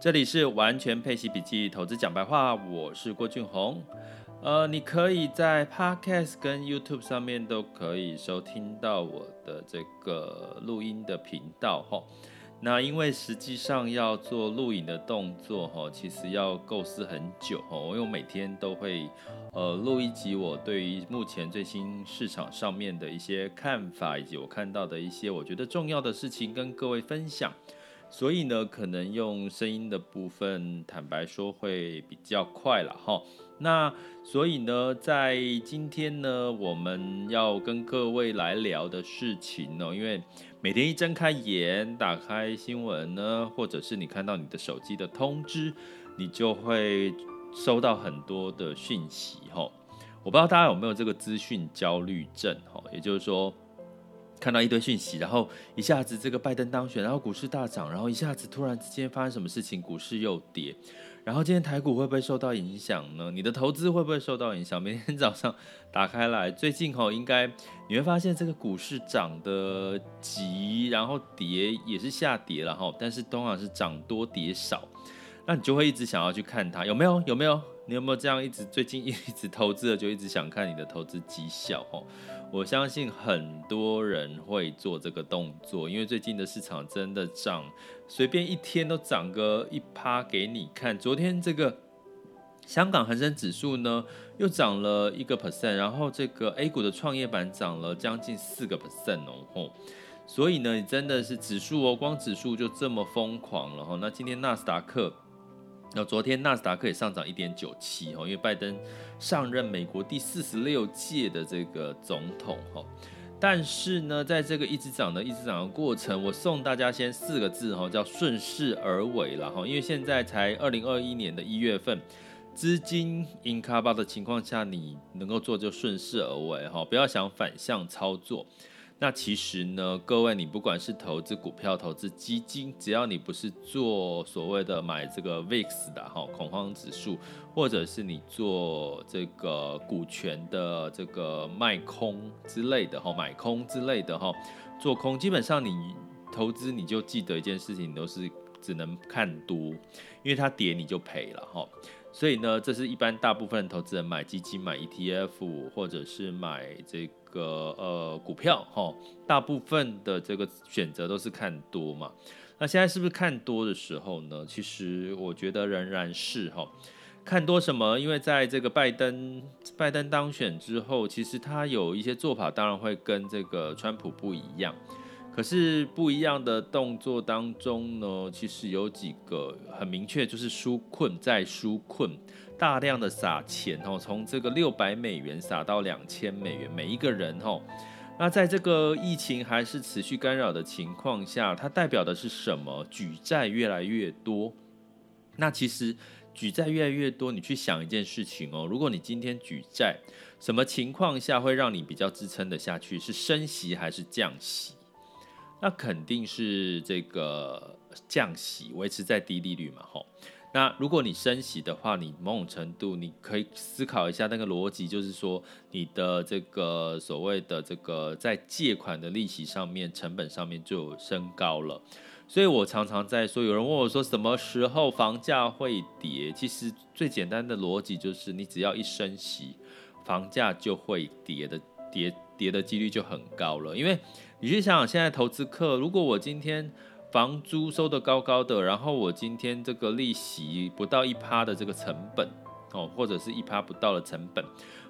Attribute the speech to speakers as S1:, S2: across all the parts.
S1: 这里是完全配息笔记投资讲白话，我是郭俊宏。呃，你可以在 Podcast 跟 YouTube 上面都可以收听到我的这个录音的频道哈。那因为实际上要做录影的动作哈，其实要构思很久哈，因为我每天都会呃录一集我对于目前最新市场上面的一些看法，以及我看到的一些我觉得重要的事情跟各位分享。所以呢，可能用声音的部分，坦白说会比较快了哈。那所以呢，在今天呢，我们要跟各位来聊的事情呢，因为每天一睁开眼，打开新闻呢，或者是你看到你的手机的通知，你就会收到很多的讯息哈。我不知道大家有没有这个资讯焦虑症哈，也就是说。看到一堆讯息，然后一下子这个拜登当选，然后股市大涨，然后一下子突然之间发生什么事情，股市又跌，然后今天台股会不会受到影响呢？你的投资会不会受到影响？明天早上打开来，最近吼应该你会发现这个股市涨得急，然后跌也是下跌了哈，但是通常是涨多跌少，那你就会一直想要去看它有没有有没有？你有没有这样一直最近一直投资的就一直想看你的投资绩效吼？我相信很多人会做这个动作，因为最近的市场真的涨，随便一天都涨个一趴给你看。昨天这个香港恒生指数呢，又涨了一个 percent，然后这个 A 股的创业板涨了将近四个 percent 哦。所以呢，你真的是指数哦，光指数就这么疯狂了哈。那今天纳斯达克。那昨天纳斯达克也上涨一点九七哈，因为拜登上任美国第四十六届的这个总统哈，但是呢，在这个一直涨的一直涨的过程，我送大家先四个字哈，叫顺势而为了哈，因为现在才二零二一年的一月份，资金 in cover 的情况下，你能够做就顺势而为哈，不要想反向操作。那其实呢，各位，你不管是投资股票、投资基金，只要你不是做所谓的买这个 VIX 的哈恐慌指数，或者是你做这个股权的这个卖空之类的哈，买空之类的哈，做空，基本上你投资你就记得一件事情，你都是只能看多，因为它跌你就赔了哈。所以呢，这是一般大部分投资人买基金、买 ETF，或者是买这个呃股票哈，大部分的这个选择都是看多嘛。那现在是不是看多的时候呢？其实我觉得仍然是哈，看多什么？因为在这个拜登拜登当选之后，其实他有一些做法，当然会跟这个川普不一样。可是不一样的动作当中呢，其实有几个很明确，就是纾困再纾困，大量的撒钱哦，从这个六百美元撒到两千美元，每一个人哦。那在这个疫情还是持续干扰的情况下，它代表的是什么？举债越来越多。那其实举债越来越多，你去想一件事情哦，如果你今天举债，什么情况下会让你比较支撑得下去？是升息还是降息？那肯定是这个降息，维持在低利率嘛，吼。那如果你升息的话，你某种程度你可以思考一下那个逻辑，就是说你的这个所谓的这个在借款的利息上面、成本上面就升高了。所以我常常在说，有人问我说什么时候房价会跌？其实最简单的逻辑就是，你只要一升息，房价就会跌的，跌跌的几率就很高了，因为。你去想想，现在投资客，如果我今天房租收的高高的，然后我今天这个利息不到一趴的这个成本，哦，或者是一趴不到的成本，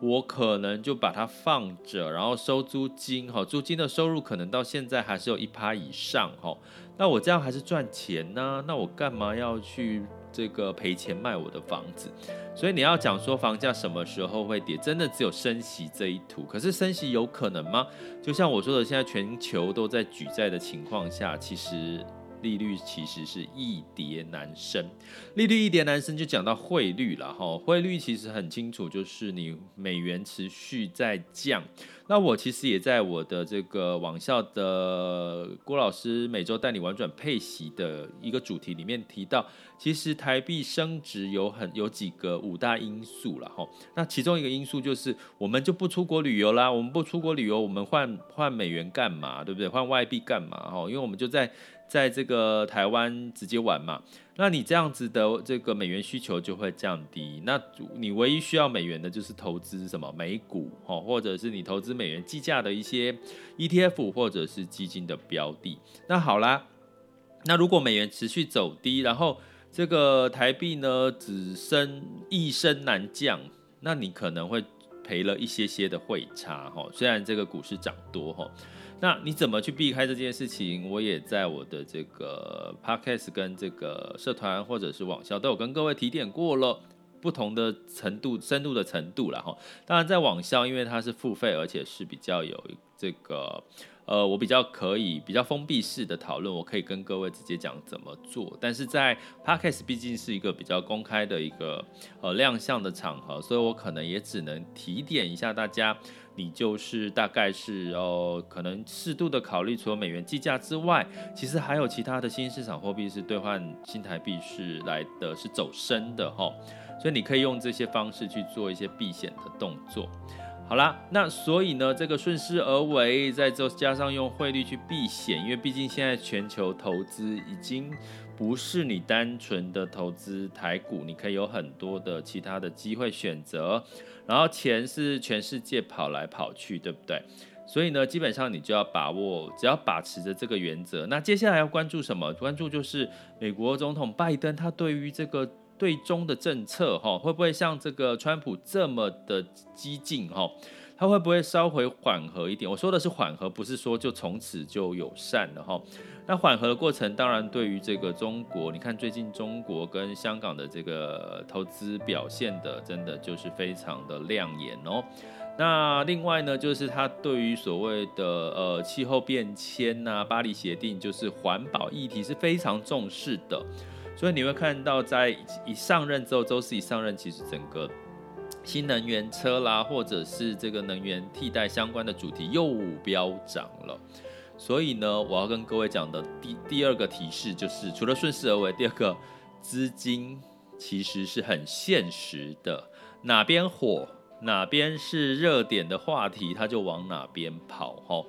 S1: 我可能就把它放着，然后收租金，哈，租金的收入可能到现在还是有一趴以上，哈，那我这样还是赚钱呢？那我干嘛要去？这个赔钱卖我的房子，所以你要讲说房价什么时候会跌，真的只有升息这一途。可是升息有可能吗？就像我说的，现在全球都在举债的情况下，其实。利率其实是易跌难升，利率一跌难升就讲到汇率了哈，汇率其实很清楚，就是你美元持续在降。那我其实也在我的这个网校的郭老师每周带你玩转配息的一个主题里面提到，其实台币升值有很有几个五大因素了哈。那其中一个因素就是我们就不出国旅游啦，我们不出国旅游，我们换换美元干嘛？对不对？换外币干嘛？哈，因为我们就在。在这个台湾直接玩嘛，那你这样子的这个美元需求就会降低。那你唯一需要美元的就是投资什么美股哦，或者是你投资美元计价的一些 ETF 或者是基金的标的。那好啦，那如果美元持续走低，然后这个台币呢只升一升难降，那你可能会赔了一些些的汇差哈。虽然这个股市涨多哈。那你怎么去避开这件事情？我也在我的这个 podcast 跟这个社团或者是网校都有跟各位提点过了，不同的程度、深度的程度了哈。当然，在网校因为它是付费，而且是比较有这个。呃，我比较可以比较封闭式的讨论，我可以跟各位直接讲怎么做。但是在 Podcast 毕竟是一个比较公开的一个呃亮相的场合，所以我可能也只能提点一下大家，你就是大概是哦，可能适度的考虑，除了美元计价之外，其实还有其他的新市场货币是兑换新台币是来的是走升的哈，所以你可以用这些方式去做一些避险的动作。好啦，那所以呢，这个顺势而为，再加上用汇率去避险，因为毕竟现在全球投资已经不是你单纯的投资台股，你可以有很多的其他的机会选择，然后钱是全世界跑来跑去，对不对？所以呢，基本上你就要把握，只要把持着这个原则。那接下来要关注什么？关注就是美国总统拜登他对于这个。对中的政策哈，会不会像这个川普这么的激进哈？他会不会稍微缓和一点？我说的是缓和，不是说就从此就友善了哈。那缓和的过程，当然对于这个中国，你看最近中国跟香港的这个投资表现的，真的就是非常的亮眼哦。那另外呢，就是他对于所谓的呃气候变迁呐、巴黎协定，就是环保议题是非常重视的。所以你会看到，在一上任之后，周四一上任，其实整个新能源车啦，或者是这个能源替代相关的主题又飙涨了。所以呢，我要跟各位讲的第第二个提示就是，除了顺势而为，第二个资金其实是很现实的，哪边火，哪边是热点的话题，它就往哪边跑，吼。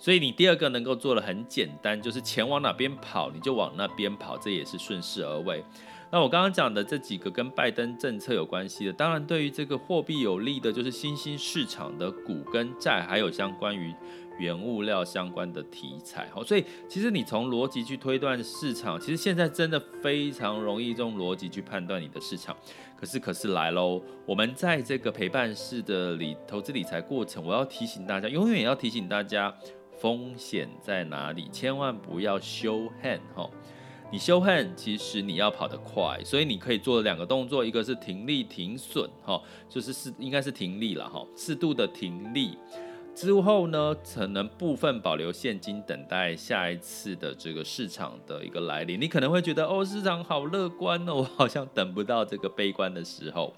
S1: 所以你第二个能够做的很简单，就是钱往哪边跑，你就往那边跑，这也是顺势而为。那我刚刚讲的这几个跟拜登政策有关系的，当然对于这个货币有利的，就是新兴市场的股跟债，还有相关于原物料相关的题材。好，所以其实你从逻辑去推断市场，其实现在真的非常容易用逻辑去判断你的市场。可是，可是来喽，我们在这个陪伴式的理投资理财过程，我要提醒大家，永远也要提醒大家。风险在哪里？千万不要修恨哈！你修恨其实你要跑得快，所以你可以做两个动作，一个是停利停损哈，就是是应该是停利了哈，适度的停利之后呢，可能部分保留现金，等待下一次的这个市场的一个来临。你可能会觉得哦，市场好乐观哦，好像等不到这个悲观的时候。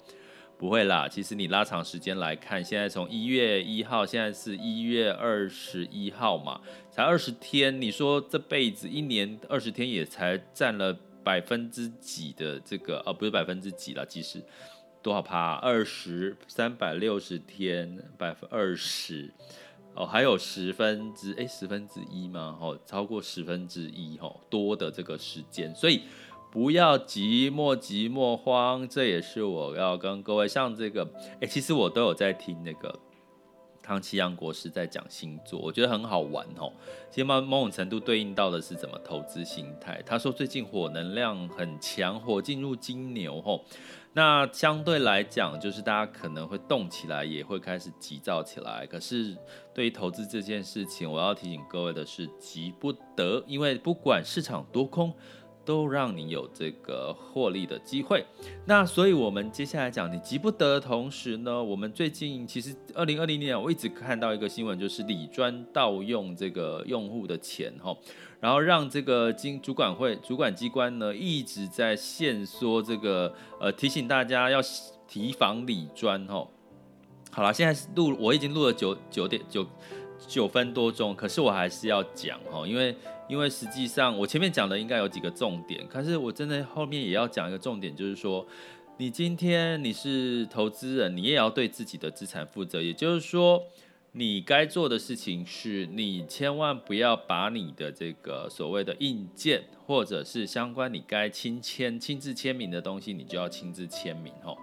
S1: 不会啦，其实你拉长时间来看，现在从一月一号，现在是一月二十一号嘛，才二十天。你说这辈子一年二十天也才占了百分之几的这个，哦，不是百分之几了，其实多少趴？二十三百六十天，百分二十哦，还有十分之哎十分之一吗？哦，超过十分之一哦，多的这个时间，所以。不要急，莫急莫慌，这也是我要跟各位像这个，哎，其实我都有在听那个汤綺阳国师在讲星座，我觉得很好玩哦。其实某某种程度对应到的是怎么投资心态。他说最近火能量很强，火进入金牛吼，那相对来讲，就是大家可能会动起来，也会开始急躁起来。可是对于投资这件事情，我要提醒各位的是，急不得，因为不管市场多空。都让你有这个获利的机会。那所以，我们接下来讲，你急不得的同时呢，我们最近其实二零二零年，我一直看到一个新闻，就是李专盗用这个用户的钱哈，然后让这个经主管会主管机关呢一直在限缩这个呃提醒大家要提防李专哈。好了，现在录我已经录了九九点九九分多钟，可是我还是要讲哈，因为。因为实际上，我前面讲的应该有几个重点，可是我真的后面也要讲一个重点，就是说，你今天你是投资人，你也要对自己的资产负责。也就是说，你该做的事情是，你千万不要把你的这个所谓的印件，或者是相关你该亲签、亲自签名的东西，你就要亲自签名吼。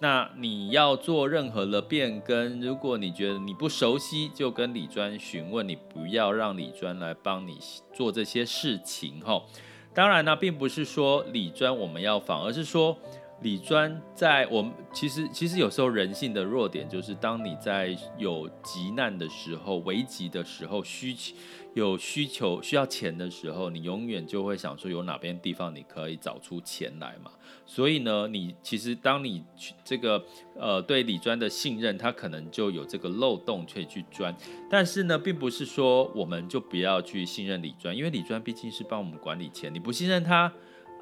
S1: 那你要做任何的变更，如果你觉得你不熟悉，就跟李专询问，你不要让李专来帮你做这些事情吼。当然呢，并不是说李专我们要防，而是说。李专在我们其实其实有时候人性的弱点就是，当你在有急难的时候、危急的时候、需求有需求需要钱的时候，你永远就会想说有哪边地方你可以找出钱来嘛。所以呢，你其实当你去这个呃对理专的信任，他可能就有这个漏洞可以去钻。但是呢，并不是说我们就不要去信任理专，因为理专毕竟是帮我们管理钱，你不信任他。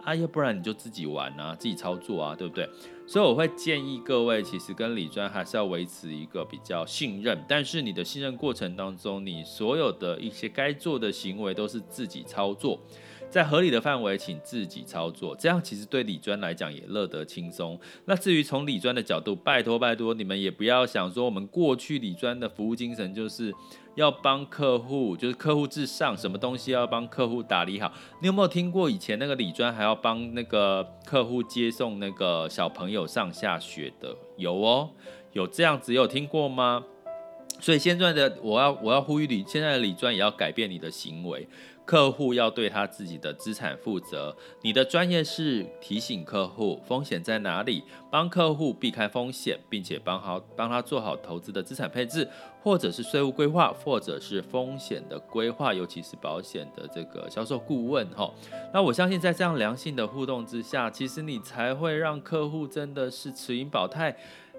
S1: 啊，要不然你就自己玩啊，自己操作啊，对不对？所以我会建议各位，其实跟理专还是要维持一个比较信任。但是你的信任过程当中，你所有的一些该做的行为都是自己操作，在合理的范围，请自己操作。这样其实对李专来讲也乐得轻松。那至于从李专的角度，拜托拜托，你们也不要想说我们过去李专的服务精神就是。要帮客户，就是客户至上，什么东西要帮客户打理好。你有没有听过以前那个李专还要帮那个客户接送那个小朋友上下学的？有哦，有这样子有听过吗？所以现在的我要我要呼吁你，现在的李专也要改变你的行为。客户要对他自己的资产负责。你的专业是提醒客户风险在哪里，帮客户避开风险，并且帮好帮他做好投资的资产配置，或者是税务规划，或者是风险的规划，尤其是保险的这个销售顾问。哈，那我相信在这样良性的互动之下，其实你才会让客户真的是持盈保泰，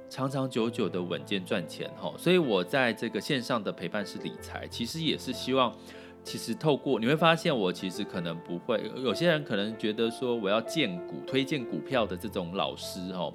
S1: 长长久久的稳健赚钱。哈，所以我在这个线上的陪伴式理财，其实也是希望。其实透过你会发现，我其实可能不会。有些人可能觉得说，我要荐股、推荐股票的这种老师，哈，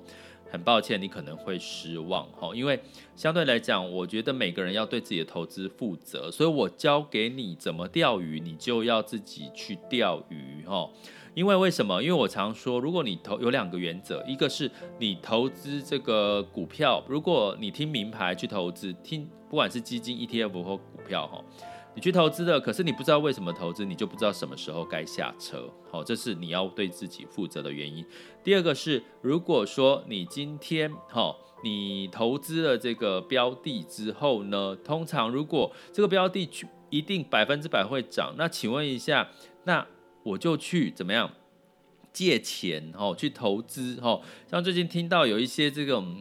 S1: 很抱歉，你可能会失望，哈，因为相对来讲，我觉得每个人要对自己的投资负责，所以我教给你怎么钓鱼，你就要自己去钓鱼，哈。因为为什么？因为我常说，如果你投有两个原则，一个是你投资这个股票，如果你听名牌去投资，听不管是基金、ETF 或股票，哈。你去投资的，可是你不知道为什么投资，你就不知道什么时候该下车。好，这是你要对自己负责的原因。第二个是，如果说你今天哈，你投资了这个标的之后呢，通常如果这个标的去一定百分之百会涨，那请问一下，那我就去怎么样借钱哦，去投资哦。像最近听到有一些这种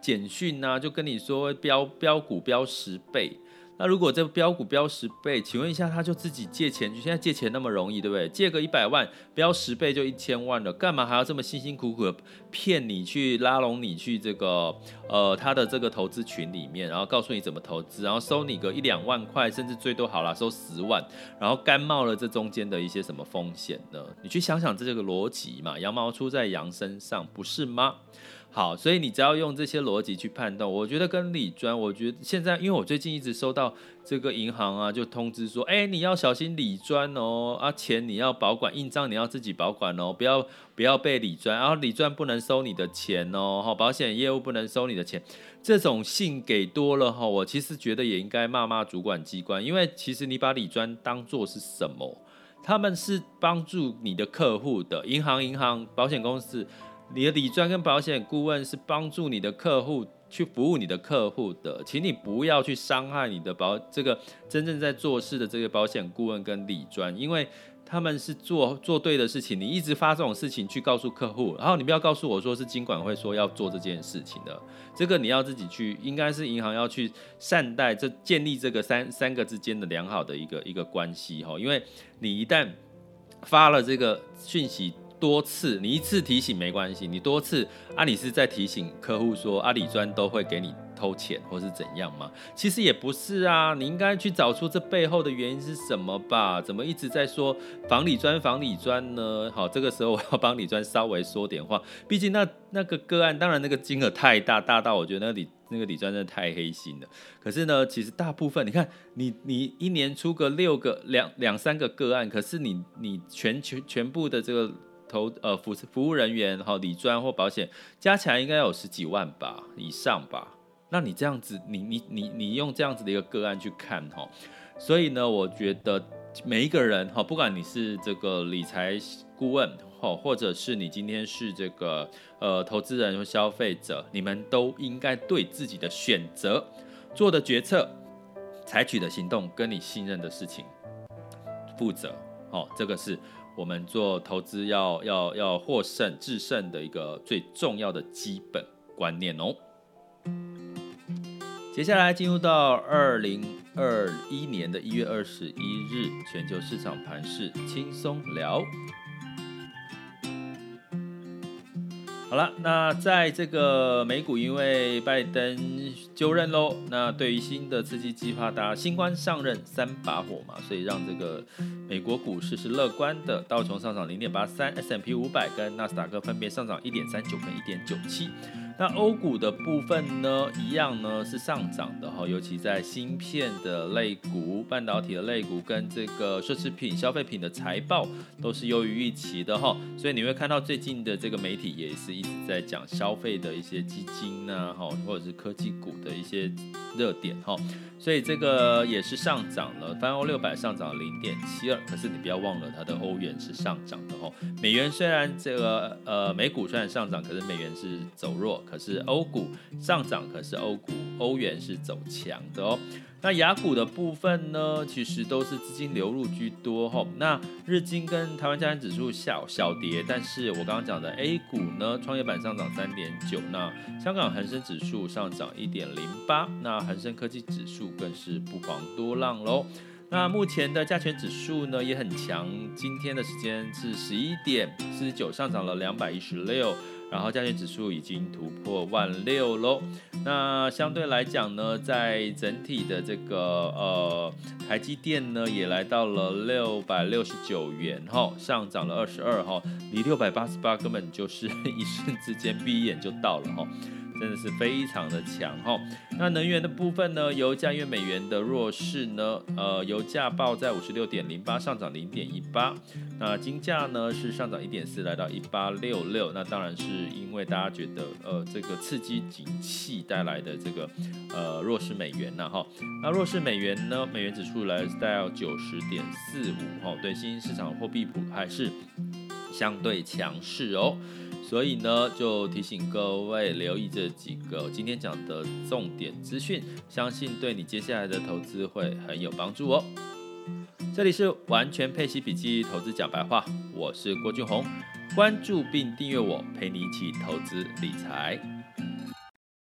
S1: 简讯啊，就跟你说标标股标十倍。那如果这标股标十倍，请问一下，他就自己借钱去？现在借钱那么容易，对不对？借个一百万，标十倍就一千万了，干嘛还要这么辛辛苦苦的骗你去拉拢你去这个呃他的这个投资群里面，然后告诉你怎么投资，然后收你个一两万块，甚至最多好了收十万，然后甘冒了这中间的一些什么风险呢？你去想想这个逻辑嘛，羊毛出在羊身上，不是吗？好，所以你只要用这些逻辑去判断，我觉得跟理专，我觉得现在，因为我最近一直收到这个银行啊，就通知说，哎，你要小心理专哦，啊，钱你要保管，印章你要自己保管哦，不要不要被理专，然后理专不能收你的钱哦，哈，保险业务不能收你的钱，这种信给多了哈，我其实觉得也应该骂骂主管机关，因为其实你把理专当做是什么？他们是帮助你的客户的，银行、银行、保险公司。你的理专跟保险顾问是帮助你的客户去服务你的客户的，请你不要去伤害你的保这个真正在做事的这个保险顾问跟理专，因为他们是做做对的事情。你一直发这种事情去告诉客户，然后你不要告诉我说是金管会说要做这件事情的，这个你要自己去，应该是银行要去善待这建立这个三三个之间的良好的一个一个关系哈，因为你一旦发了这个讯息。多次，你一次提醒没关系，你多次，阿里是在提醒客户说，阿里专都会给你偷钱或是怎样吗？其实也不是啊，你应该去找出这背后的原因是什么吧？怎么一直在说防理专防理专呢？好，这个时候我要帮理专稍微说点话，毕竟那那个个案，当然那个金额太大，大到我觉得那个理那个理专真的太黑心了。可是呢，其实大部分你看，你你一年出个六个两两三个个案，可是你你全全全部的这个。投呃服服务人员哈，理专或保险加起来应该有十几万吧以上吧。那你这样子，你你你你用这样子的一个个案去看哈，所以呢，我觉得每一个人哈，不管你是这个理财顾问哈，或者是你今天是这个呃投资人或消费者，你们都应该对自己的选择、做的决策、采取的行动，跟你信任的事情负责。哦，这个是我们做投资要要要获胜制胜的一个最重要的基本观念哦。接下来进入到二零二一年的一月二十一日，全球市场盘势轻松聊。好了，那在这个美股，因为拜登就任喽，那对于新的刺激计划，大家新官上任三把火嘛，所以让这个美国股市是乐观的，道琼上涨零点八三，S M P 五百跟纳斯达克分别上涨一点三九跟一点九七。那欧股的部分呢，一样呢是上涨的哈，尤其在芯片的类股、半导体的类股跟这个奢侈品、消费品的财报都是优于预期的哈，所以你会看到最近的这个媒体也是一直在讲消费的一些基金呐哈，或者是科技股的一些热点哈，所以这个也是上涨了，泛欧六百上涨零点七二，可是你不要忘了它的欧元是上涨的哦，美元虽然这个呃美股虽然上涨，可是美元是走弱。可是欧股上涨，可是欧股欧元是走强的哦。那雅股的部分呢，其实都是资金流入居多哈。那日经跟台湾加权指数小小跌，但是我刚刚讲的 A 股呢，创业板上涨三点九，那香港恒生指数上涨一点零八，那恒生科技指数更是不遑多让喽。那目前的加权指数呢也很强，今天的时间是十一点四十九，上涨了两百一十六。然后加权指数已经突破万六喽。那相对来讲呢，在整体的这个呃台积电呢，也来到了六百六十九元哈，上涨了二十二哈，离六百八十八根本就是一瞬之间闭眼就到了哈。真的是非常的强哈。那能源的部分呢？油价因为美元的弱势呢，呃，油价报在五十六点零八，上涨零点一八。那金价呢是上涨一点四，来到一八六六。那当然是因为大家觉得，呃，这个刺激景气带来的这个呃弱势美元呐哈。那弱势美元呢，美元指数来到九十点四五哈，对新兴市场货币谱还是相对强势哦。所以呢，就提醒各位留意这几个今天讲的重点资讯，相信对你接下来的投资会很有帮助哦。这里是完全配息笔记投资讲白话，我是郭俊宏，关注并订阅我，陪你一起投资理财。